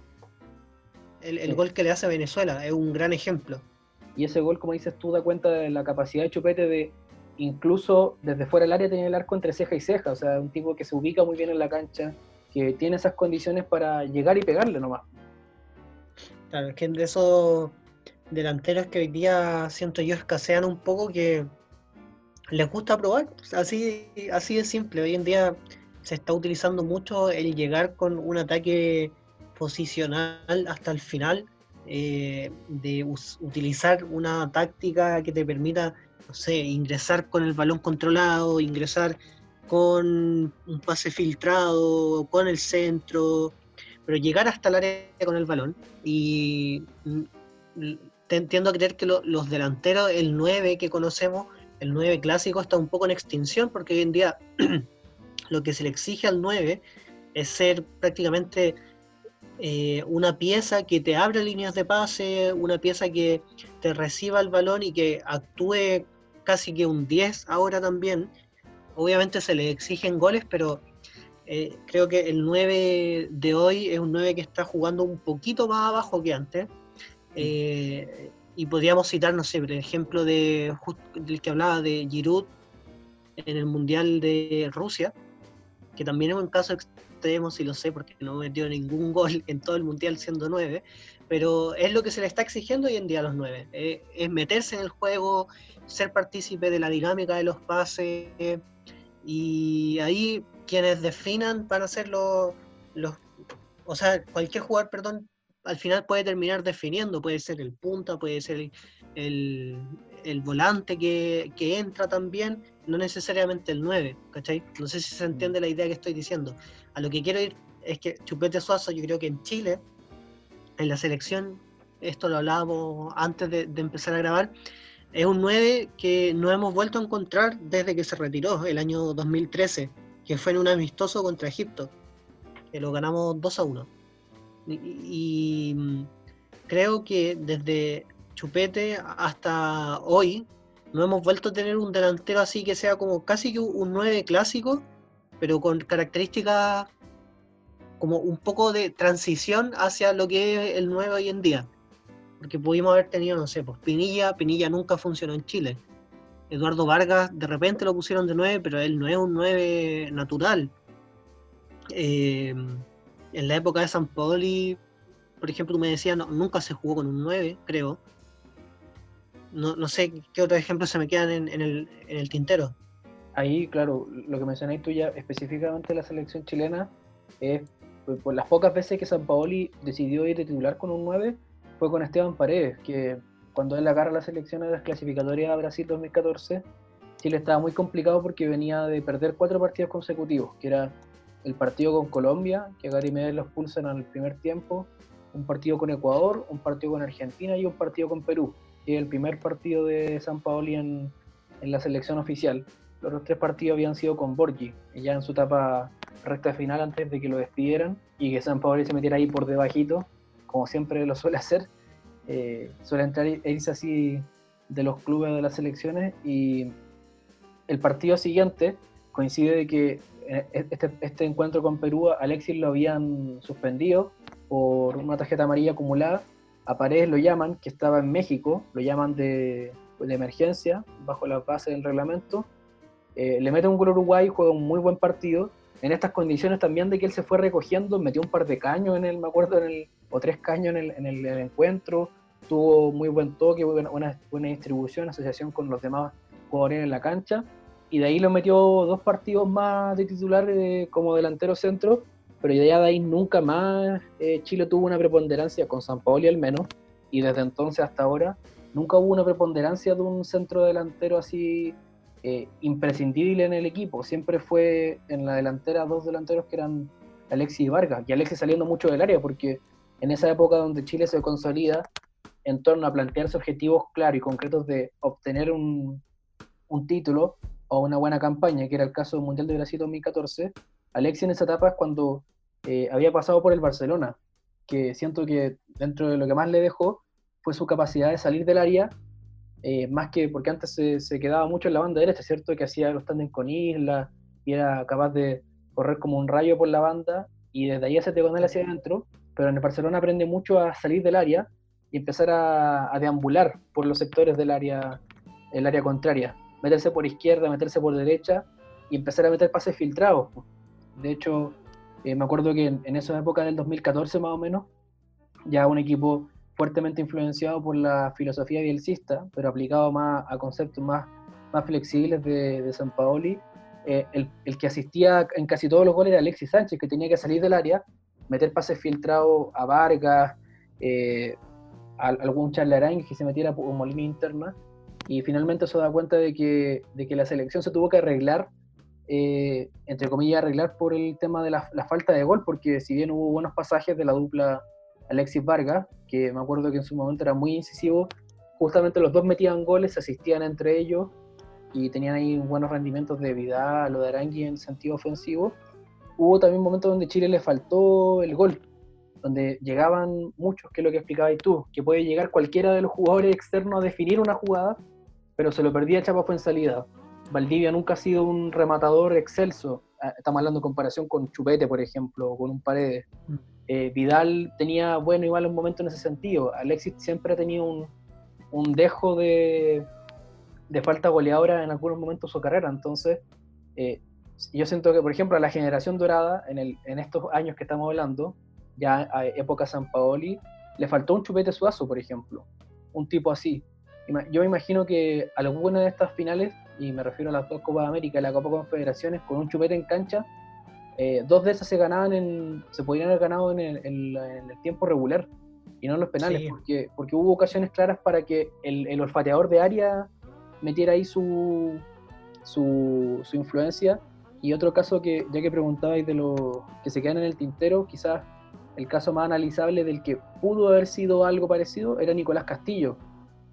El, gol que le hace a Venezuela es un gran ejemplo. Y ese gol, como dices tú, da cuenta de la capacidad de Chupete de incluso desde fuera del área tener el arco entre ceja y ceja. O sea, un tipo que se ubica muy bien en la cancha, que tiene esas condiciones para llegar y pegarle nomás. Claro, es que de esos delanteros que hoy día siento yo escasean un poco que les gusta probar. Así, así de simple. Hoy en día se está utilizando mucho el llegar con un ataque posicional hasta el final, eh, de utilizar una táctica que te permita, no sé, ingresar con el balón controlado, ingresar con un pase filtrado, con el centro, pero llegar hasta el área con el balón. Y te entiendo creer que los delanteros, el 9 que conocemos, el 9 clásico, está un poco en extinción, porque hoy en día lo que se le exige al 9 es ser prácticamente eh, una pieza que te abre líneas de pase, una pieza que te reciba el balón y que actúe casi que un 10 ahora también. Obviamente se le exigen goles, pero eh, creo que el 9 de hoy es un 9 que está jugando un poquito más abajo que antes. Eh, y podríamos citar, no sé, por ejemplo de, del que hablaba de Giroud en el Mundial de Rusia, que también es un caso extremo, si lo sé, porque no metió ningún gol en todo el Mundial siendo 9, pero es lo que se le está exigiendo hoy en día a los 9, eh, es meterse en el juego, ser partícipe de la dinámica de los pases, y ahí quienes definan para hacer los, o sea, cualquier jugador, perdón, al final puede terminar definiendo, puede ser el punta, puede ser el, volante que, entra también, no necesariamente el 9, ¿cachai? No sé si se entiende la idea que estoy diciendo. A lo que quiero ir es que Chupete Suazo, yo creo que en Chile, en la selección, esto lo hablábamos antes de, de empezar a grabar, es un 9 que no hemos vuelto a encontrar desde que se retiró el año 2013 que fue en un amistoso contra Egipto, que lo ganamos 2 a 1. Y, mm, creo que desde Chupete hasta hoy no hemos vuelto a tener un delantero así que sea como casi que un 9 clásico, pero con características como un poco de transición hacia lo que es el 9 hoy en día. Porque pudimos haber tenido, no sé, pues Pinilla, Pinilla nunca funcionó en Chile. Eduardo Vargas de repente lo pusieron de 9, pero él no es un 9 natural. Eh, en la época de San Paoli, por ejemplo, tú me decías, nunca se jugó con un 9, creo. No, sé qué otros ejemplos se me quedan en, el, tintero. Ahí, claro, lo que mencionáis tú ya específicamente la selección chilena es por, las pocas veces que San Paoli decidió ir de titular con un 9 fue con Esteban Paredes, que cuando él agarra las selecciones de las clasificatorias a Brasil 2014, Chile estaba muy complicado porque venía de perder cuatro partidos consecutivos, que era el partido con Colombia, que Gary Medel los pulsan al primer tiempo, un partido con Ecuador, un partido con Argentina y un partido con Perú, que es el primer partido de San Paoli en, en la selección oficial. Los otros tres partidos habían sido con Borgi, ya en su etapa recta final antes de que lo despidieran y que San Paoli se metiera ahí por debajito, como siempre lo suele hacer, eh, suele entrar e irse así de los clubes de las selecciones y el partido siguiente coincide de que eh, este, este, encuentro con Perú Alexis lo habían suspendido por una tarjeta amarilla acumulada. A Paredes lo llaman, que estaba en México, lo llaman de, de emergencia bajo la base del reglamento. Eh, le mete un gol a Uruguay, juega un muy buen partido. En estas condiciones también de que él se fue recogiendo, metió un par de caños en el, me acuerdo, en el, tres caños en el, en el, encuentro, tuvo muy buen toque, buena, buena, distribución, asociación con los demás jugadores en la cancha, y de ahí lo metió dos partidos más de titular eh, como delantero centro, pero ya de ahí nunca más eh, Chile tuvo una preponderancia con San Paolo al menos, y desde entonces hasta ahora nunca hubo una preponderancia de un centro delantero así eh, imprescindible en el equipo. Siempre fue en la delantera dos delanteros que eran Alexis y Vargas, y Alexis saliendo mucho del área, porque en esa época donde Chile se consolida en torno a plantearse objetivos claros y concretos de obtener un, título o una buena campaña, que era el caso del Mundial de Brasil 2014, Alexis en esa etapa es cuando eh, había pasado por el Barcelona, que siento que dentro de lo que más le dejó fue su capacidad de salir del área eh, más que porque antes se, quedaba mucho en la banda derecha, ¿cierto? Que hacía los tándem con Isla y era capaz de correr como un rayo por la banda y desde ahí hace con él hacia adentro, pero en el Barcelona aprende mucho a salir del área y empezar a, deambular por los sectores del área, el área contraria, meterse por izquierda, meterse por derecha y empezar a meter pases filtrados. De hecho, eh, me acuerdo que en, esa época del 2014 más o menos, ya un equipo fuertemente influenciado por la filosofía bielcista, pero aplicado más a conceptos más, más flexibles de, de San Paoli. Eh, el, el, que asistía en casi todos los goles era Alexis Sánchez, que tenía que salir del área, meter pases filtrados a Vargas, eh, a, algún charlarain que se metiera por molina interna, y finalmente se da cuenta de que, de que la selección se tuvo que arreglar eh, entre comillas, arreglar por el tema de la, falta de gol, porque si bien hubo buenos pasajes de la dupla Alexis Vargas, que me acuerdo que en su momento era muy incisivo, justamente los dos metían goles, se asistían entre ellos y tenían ahí buenos rendimientos de Vidal o de Arangui en sentido ofensivo. Hubo también momentos donde Chile le faltó el gol, donde llegaban muchos, que es lo que explicabas tú, que puede llegar cualquiera de los jugadores externos a definir una jugada, pero se lo perdía Chapa fue en salida Valdivia nunca ha sido un rematador excelso. Ah, estamos hablando en comparación con Chupete, por ejemplo, o con un Paredes. Mm. Eh, Vidal tenía bueno igual un momento en ese sentido. Alexis siempre ha tenido un, un dejo de, de, falta goleadora en algunos momentos de su carrera. Entonces, eh, yo siento que, por ejemplo, a la generación dorada, en, el, en estos años que estamos hablando, ya a época San Paoli, le faltó un Chupete Suazo, por ejemplo. Un tipo así. Yo me imagino que alguna de estas finales y me refiero a las dos Copas de América y la Copa Confederaciones, con un chupete en cancha, eh, dos de esas se ganaban en, se podrían haber ganado en el, tiempo regular y no en los penales, porque, porque hubo ocasiones claras para que el, olfateador de área metiera ahí su, su, su, influencia. Y otro caso que, ya que preguntabais de los que se quedan en el tintero, quizás el caso más analizable del que pudo haber sido algo parecido era Nicolás Castillo,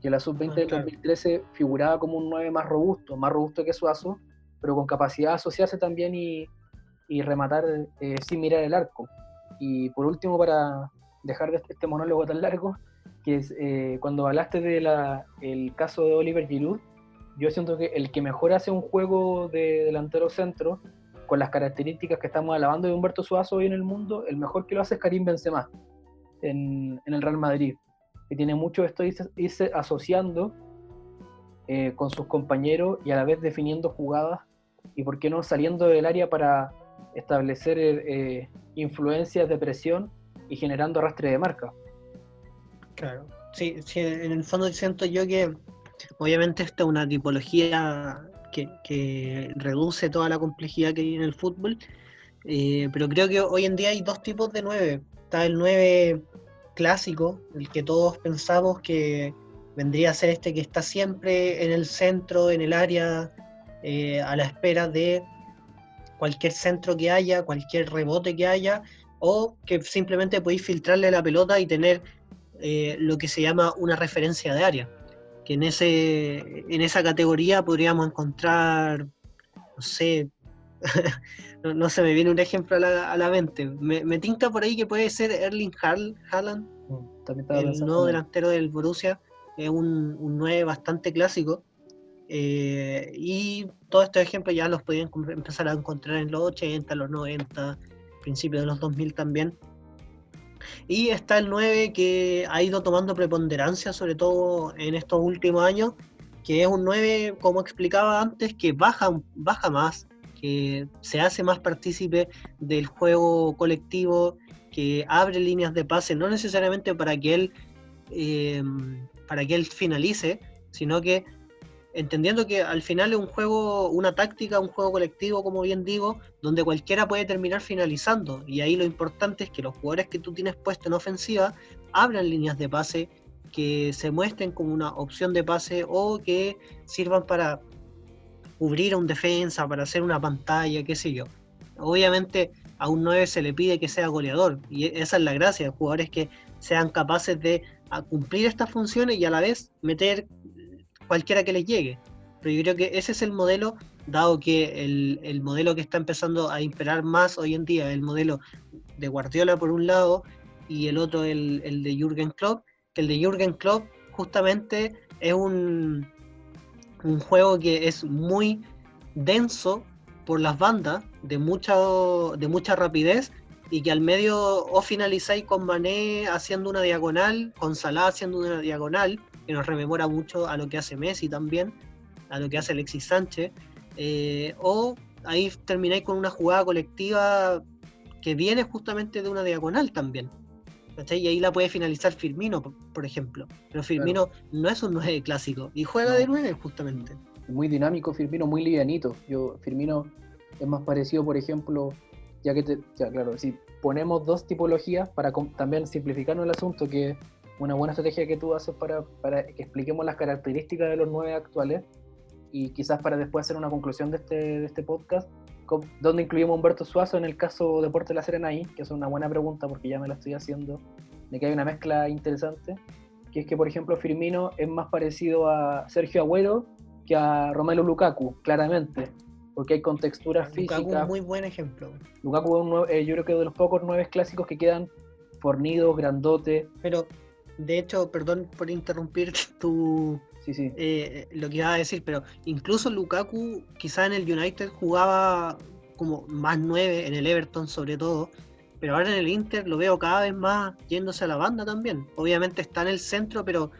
que la sub-20 ah, del 2013 figuraba como un 9 más robusto, más robusto que Suazo, pero con capacidad de asociarse también y, rematar eh, sin mirar el arco. Y por último, para dejar de este monólogo tan largo, que es eh, cuando hablaste del caso de Oliver Giroud, yo siento que el que mejor hace un juego de delantero centro, con las características que estamos alabando de Humberto Suazo hoy en el mundo, el mejor que lo hace es Karim Benzema en, en el Real Madrid que tiene mucho esto irse, asociando eh, con sus compañeros y a la vez definiendo jugadas y por qué no saliendo del área para establecer eh, influencias de presión y generando arrastre de marca. Claro, sí, sí, en el fondo siento yo que obviamente esta es una tipología que, reduce toda la complejidad que hay en el fútbol, eh, pero creo que hoy en día hay dos tipos de nueve. Está el nueve clásico, el que todos pensamos que vendría a ser este que está siempre en el centro, en el área, eh, a la espera de cualquier centro que haya, cualquier rebote que haya, o que simplemente podéis filtrarle la pelota y tener eh, lo que se llama una referencia de área. Que en, ese, en esa categoría podríamos encontrar, no sé, no, se me viene un ejemplo a la, mente. Me, me, tinca por ahí que puede ser Erling Haaland, mm, el nuevo delantero del Borussia. Es un, un 9 bastante clásico. Eh, y todos estos ejemplos ya los podían empezar a encontrar en los 80, los 90, principios de los 2000 también. Y está el 9 que ha ido tomando preponderancia, sobre todo en estos últimos años, que es un 9, como explicaba antes, que baja, baja más, que se hace más partícipe del juego colectivo, que abre líneas de pase, no necesariamente para que él, em, para que él finalice, sino que entendiendo que al final es un juego, una táctica, un juego colectivo, como bien digo, donde cualquiera puede terminar finalizando. Y ahí lo importante es que los jugadores que tú tienes puesto en ofensiva abran líneas de pase, que se muestren como una opción de pase o que sirvan para cubrir a un defensa, para hacer una pantalla, qué sé yo. Obviamente a un 9 se le pide que sea goleador y esa es la gracia, jugadores que sean capaces de cumplir estas funciones y a la vez meter cualquiera que les llegue. Pero yo creo que ese es el modelo, dado que el, modelo que está empezando a imperar más hoy en día, el modelo de Guardiola por un lado y el otro el, el de Jürgen Klopp, que el de Jürgen Klopp justamente es un, un juego que es muy denso por las bandas, de mucha, de mucha rapidez, y que al medio o finalizáis con Mané haciendo una diagonal, con Salah haciendo una diagonal, que nos rememora mucho a lo que hace Messi también, a lo que hace Alexis Sánchez, eh, o ahí termináis con una jugada colectiva que viene justamente de una diagonal también. Y ahí la puede finalizar Firmino, por ejemplo. Pero Firmino no es un 9 clásico y juega de 9 justamente. Muy dinámico Firmino, muy livianito. Yo, Firmino es más parecido, por ejemplo, ya que, te, ya, claro, si ponemos dos tipologías para también simplificarnos el asunto, que una buena estrategia que tú haces para, para que expliquemos las características de los nueve actuales y quizás para después hacer una conclusión de este, de este podcast, ¿dónde incluimos a Humberto Suazo en el caso Deporte de la Serena ahí? Que es una buena pregunta porque ya me la estoy haciendo, de que hay una mezcla interesante, que es que, por ejemplo, Firmino es más parecido a Sergio Agüero que a Romelu Lukaku, claramente, porque hay contexturas físicas. Lukaku es muy buen ejemplo. Lukaku es un eh, yo creo que de los pocos nueve clásicos que quedan fornidos, grandote. Pero, de hecho, perdón por interrumpir tu, Sí, sí. eh, lo que iba a decir, pero incluso Lukaku quizá en el United jugaba como más nueve, en el Everton sobre todo, pero ahora en el Inter lo veo cada vez más yéndose a la banda también. Obviamente está en el centro, pero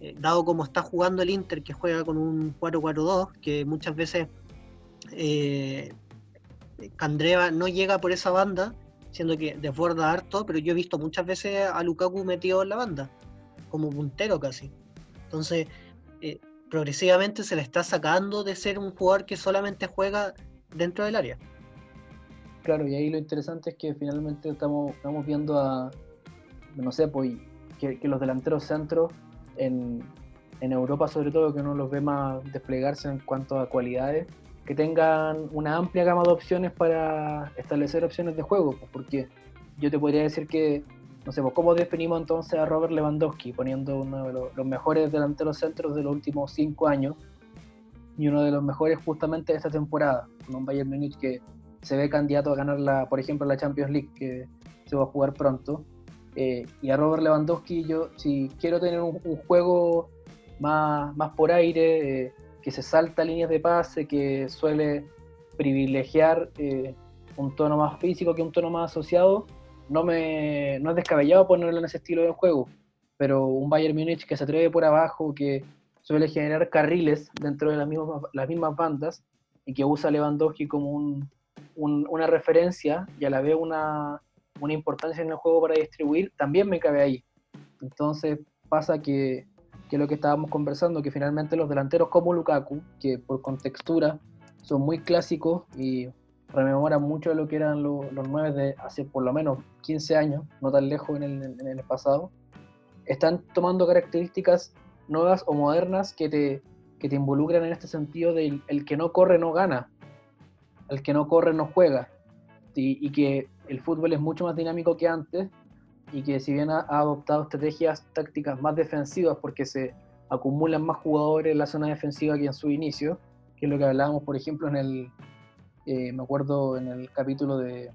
eh, dado como está jugando el Inter, que juega con un 4-4-2, que muchas veces eh, Candreva no llega por esa banda, siendo que desborda harto, pero yo he visto muchas veces a Lukaku metido en la banda, como puntero casi. Entonces, eh, progresivamente se le está sacando de ser un jugador que solamente juega dentro del área. Claro, y ahí lo interesante es que finalmente estamos, estamos viendo a, no sé, pues, que, los delanteros centros en, en Europa sobre todo, que uno los ve más desplegarse en cuanto a cualidades, que tengan una amplia gama de opciones para establecer opciones de juego, pues, porque yo te podría decir que, no sé, pues, ¿cómo definimos entonces a Robert Lewandowski, poniendo uno de los, los mejores delanteros centros de los últimos cinco años y uno de los mejores justamente de esta temporada, con un Bayern Múnich que se ve candidato a ganar, la, por ejemplo, la Champions League, que se va a jugar pronto. Eh, y a Robert Lewandowski, yo si quiero tener un, un juego más, más por aire, eh, que se salta líneas de pase, que suele privilegiar eh, un tono más físico que un tono más asociado, no, me, no es descabellado ponerlo en ese estilo de juego. Pero un Bayern Múnich que se atreve por abajo, que suele generar carriles dentro de las mismas, las mismas bandas y que usa Lewandowski como un- una referencia y a la vez una, una importancia en el juego para distribuir, también me cabe ahí. Entonces pasa que, que lo que estábamos conversando, que finalmente los delanteros como Lukaku, que por contextura son muy clásicos y rememoran mucho de lo que eran los, los nueve de hace por lo menos 15 años, no tan lejos en el, en el pasado, están tomando características nuevas o modernas que te, que te involucran en este sentido de el que no corre no gana, el que no corre no juega, y, y que el fútbol es mucho más dinámico que antes, y que si bien ha, ha adoptado estrategias tácticas más defensivas porque se acumulan más jugadores en la zona defensiva que en su inicio, que es lo que hablábamos, por ejemplo, en el, eh, me acuerdo en el capítulo de,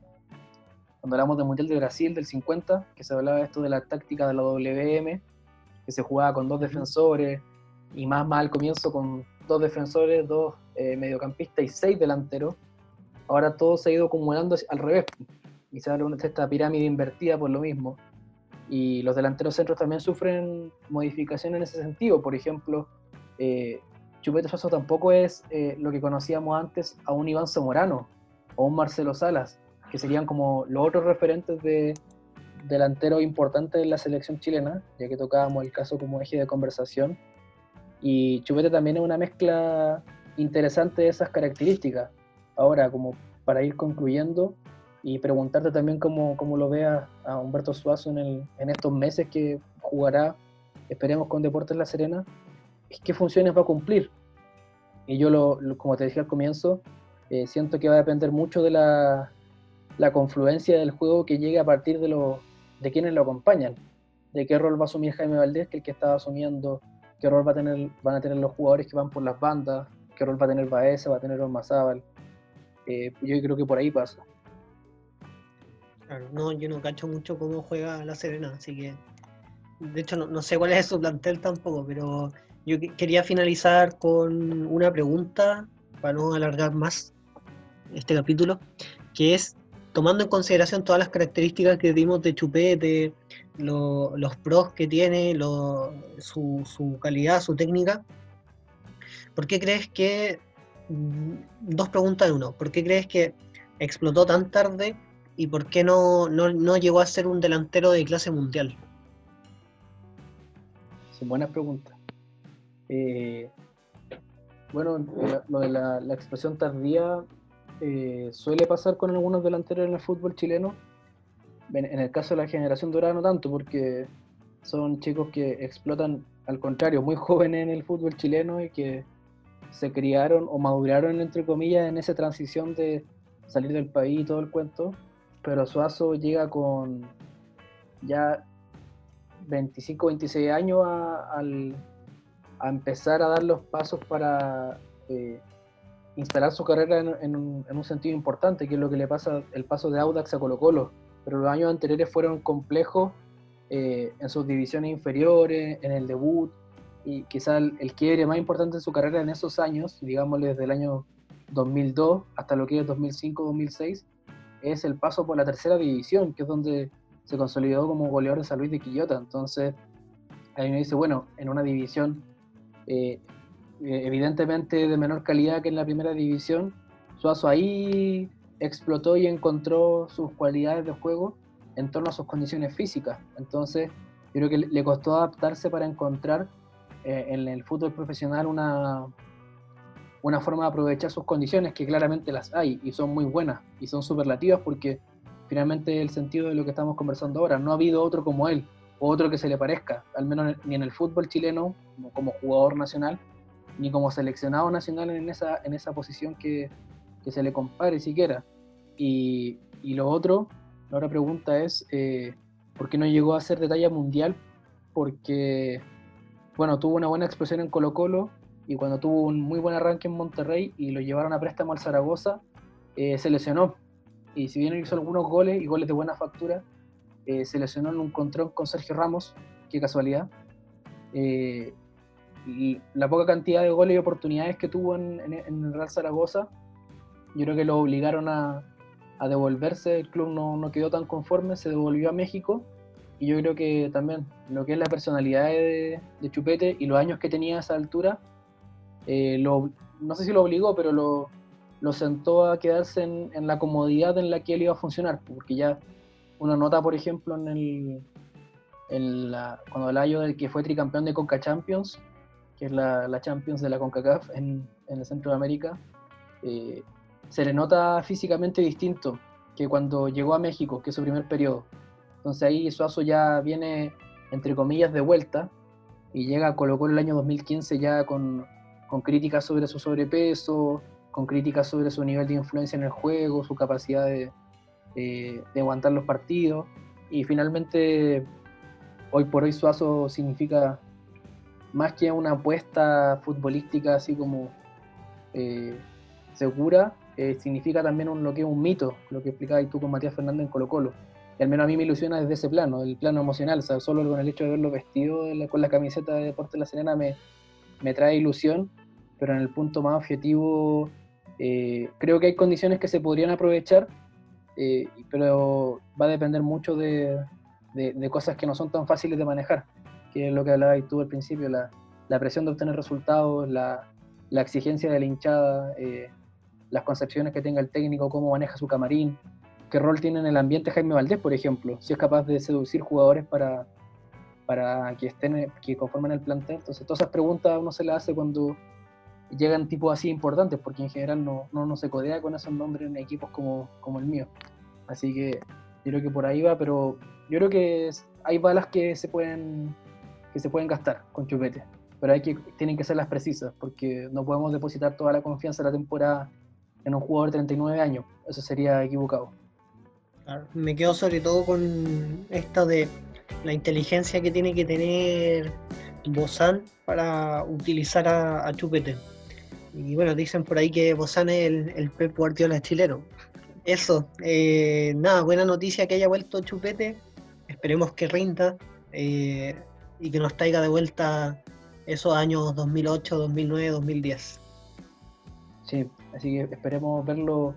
cuando hablamos del Mundial de Brasil del 50, que se hablaba esto de la táctica de la WM, que se jugaba con dos defensores, y más, más al comienzo con dos defensores, dos eh, mediocampistas y seis delanteros. Ahora todo se ha ido acumulando al revés, y se habla de esta pirámide invertida por lo mismo. Y los delanteros centros también sufren modificaciones en ese sentido. Por ejemplo, eh, Chupete Suazo tampoco es eh, lo que conocíamos antes a un Iván Zamorano o un Marcelo Salas, que serían como los otros referentes de delanteros importantes de la selección chilena, ya que tocábamos el caso como eje de conversación. Y Chupete también es una mezcla interesante de esas características. Ahora, como para ir concluyendo y preguntarte también cómo, cómo lo veas a Humberto Suazo en, el, en estos meses que jugará, esperemos con Deportes La Serena, es qué funciones va a cumplir. Y yo, lo, lo- como te dije al comienzo, eh, siento que va a depender mucho de la, la confluencia del juego que llegue a partir de, lo, de quienes lo acompañan, de qué rol va a asumir Jaime Valdés, que el que estaba asumiendo, qué rol va a tener, van a tener los jugadores que van por las bandas, qué rol va a tener Baeza, va a tener Ormazábal. Eh, yo creo que por ahí pasa. Claro, no, yo no cacho mucho cómo juega la Serena, así que. De hecho, no, no sé cuál es su plantel tampoco, pero yo que- quería finalizar con una pregunta para no alargar más este capítulo, que es, tomando en consideración todas las características que dimos de Chupete, lo- los pros que tiene, su, su calidad, su técnica, ¿por qué crees que, mm, dos preguntas en uno, ¿por qué crees que explotó tan tarde y por qué no, no, no llegó a ser un delantero de clase mundial? Son buenas preguntas. Eh, bueno, eh, lo de la, la expresión tardía eh, suele pasar con algunos delanteros en el fútbol chileno. En, el caso de la generación dorada no tanto, porque son chicos que explotan, al contrario, muy jóvenes en el fútbol chileno y que se criaron o maduraron, entre comillas, en esa transición de, salir del país y todo el cuento, pero Suazo llega con ya 25, 26 años a, empezar a dar los pasos para eh, instalar su carrera en, un, sentido importante, que es lo que le pasa el paso de Audax a Colo Colo. Pero los años anteriores fueron complejos eh, en sus divisiones inferiores, en el debut, y quizá el, el quiebre más importante de su carrera en esos años, digamos desde el año 2002 hasta lo que es 2005-2006, es el paso por la tercera división, que es donde se consolidó como goleador de San Luis de Quillota. Entonces, ahí me dice, bueno, en una división eh, evidentemente de menor calidad que en la primera división, Suazo ahí explotó y encontró sus cualidades de juego en torno a sus condiciones físicas. Entonces, creo que le costó adaptarse para encontrar eh, en el fútbol profesional una, una forma de aprovechar sus condiciones, que claramente las hay y son muy buenas y son superlativas porque finalmente el sentido de lo que estamos conversando ahora, no ha habido otro como él o otro que se le parezca, al menos ni en el fútbol chileno como jugador nacional, ni como seleccionado nacional en esa, en esa posición que, que se le compare siquiera. Y, y, lo otro, la otra pregunta es, eh, ¿por qué no llegó a ser de talla mundial? Porque, bueno, tuvo una buena expresión en Colo Colo, y cuando tuvo un muy buen arranque en Monterrey y lo llevaron a préstamo al Zaragoza, eh, se lesionó. Y si bien hizo algunos goles y goles de buena factura, eh, se lesionó en un control con Sergio Ramos, qué casualidad. Eh, y la poca cantidad de goles y oportunidades que tuvo en, el Real Zaragoza, yo creo que lo obligaron a, devolverse, el club no, no, quedó tan conforme, se devolvió a México y yo creo que también lo que es la personalidad de, de Chupete y los años que tenía a esa altura, eh, no sé si lo obligó, pero lo, sentó a quedarse en, la comodidad en la que él iba a funcionar, porque ya uno nota, por ejemplo, en el, en la, cuando el año del que fue tricampeón de Conca Champions, que es la, Champions de la CONCACAF en, en el centro eh, se le nota físicamente distinto que cuando llegó a México, que es su primer periodo. Entonces ahí Suazo ya viene, entre comillas, de vuelta y llega a Colo el año 2015 ya con, con críticas sobre su sobrepeso, con críticas sobre su nivel de influencia en el juego, su capacidad de, aguantar los partidos. Y finalmente, hoy por hoy Suazo significa más que una apuesta futbolística así como eh, segura, eh, significa también un, lo que es un mito, lo que explicabas tú con Matías Fernández en Colo Colo. Y al menos a mí me ilusiona desde ese plano, el plano emocional, o sea, solo con el hecho de verlo vestido con la camiseta de Deportes de la Serena me, me trae ilusión, pero en el punto más objetivo eh, creo que hay condiciones que se podrían aprovechar, eh, pero va a depender mucho de, cosas que no son tan fáciles de manejar, que es lo que hablabas tú al principio, la, presión de obtener resultados, la, exigencia de la hinchada, eh, las concepciones que tenga el técnico, cómo maneja su camarín, qué rol tiene en el ambiente Jaime Valdés, por ejemplo, si es capaz de seducir jugadores para, para que estén, que conformen el plantel. Entonces, todas esas preguntas uno se las hace cuando llegan tipos así importantes, porque en general no, no, se codea con esos nombres en equipos como, como el mío. Así que yo creo que por ahí va, pero yo creo que hay balas que se pueden que se pueden gastar con Chupete, pero hay que tienen que ser las precisas, porque no podemos depositar toda la confianza de la temporada en un jugador de 39 años, eso sería equivocado. Me quedo sobre todo con esta de la inteligencia que tiene que tener Bozán para utilizar a, Chupete. Y bueno, dicen por ahí que Bozán es el, el Pep Guardiola chileno. Eso, eh, nada, buena noticia que haya vuelto Chupete. Esperemos que rinda eh, y que nos traiga de vuelta esos años 2008, 2009, 2010. Sí, así que esperemos verlo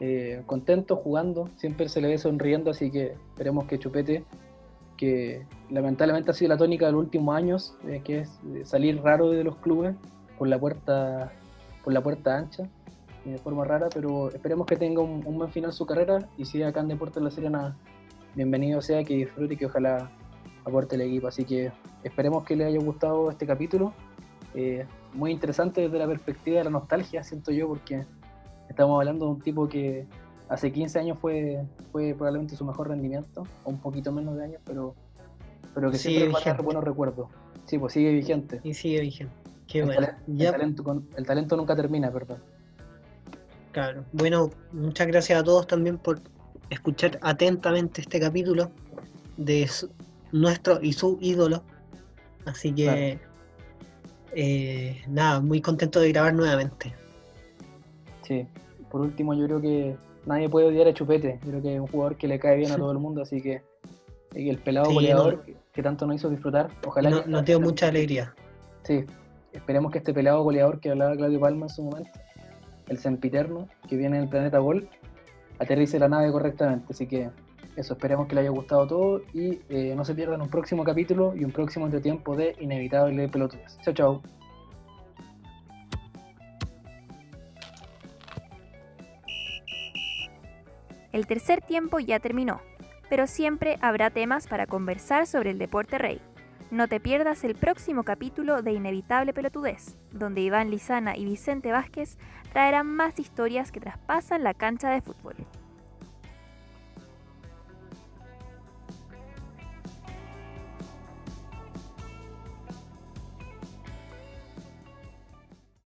eh, contento jugando. Siempre se le ve sonriendo, así que esperemos que Chupete que lamentablemente ha sido la tónica de los últimos años, eh, que es eh, salir raro de los clubes por la puerta, por la puerta ancha, de forma rara, pero esperemos que tenga un, buen final su carrera y si acá en Deportes La Serena, bienvenido sea, que disfrute y que ojalá aporte el equipo. Así que esperemos que le haya gustado este capítulo. Eh, muy interesante desde la perspectiva de la nostalgia, siento yo, porque estamos hablando de un tipo que hace 15 años fue, fue probablemente su mejor rendimiento, o un poquito menos de años, pero, pero que siempre va a buenos recuerdos. Sí, pues sigue vigente. Y sigue vigente. Qué el, bueno. el, talento el talento nunca termina, perdón. Claro. Bueno, muchas gracias a todos también por escuchar atentamente este capítulo de nuestro y su ídolo. Así que, eh, nada, muy contento de grabar nuevamente. Sí, por último, yo creo que nadie puede odiar a Chupete. Yo creo que es un jugador que le cae bien a todo el mundo, así que el pelado goleador que, tanto nos hizo disfrutar, ojalá. No, nos dio mucha alegría. Sí, esperemos que este pelado goleador que hablaba Claudio Palma en su momento, el sempiterno que viene en el planeta Gol, aterrice la nave correctamente. Así que eso, esperemos que le haya gustado todo y eh, no se pierdan un próximo capítulo y un próximo entretiempo de Inevitable Pelotudes. Chao, chao. El tercer tiempo ya terminó, pero siempre habrá temas para conversar sobre el deporte rey. No te pierdas el próximo capítulo de Inevitable Pelotudez, donde Iván Lizana y Vicente Vázquez traerán más historias que traspasan la cancha de fútbol.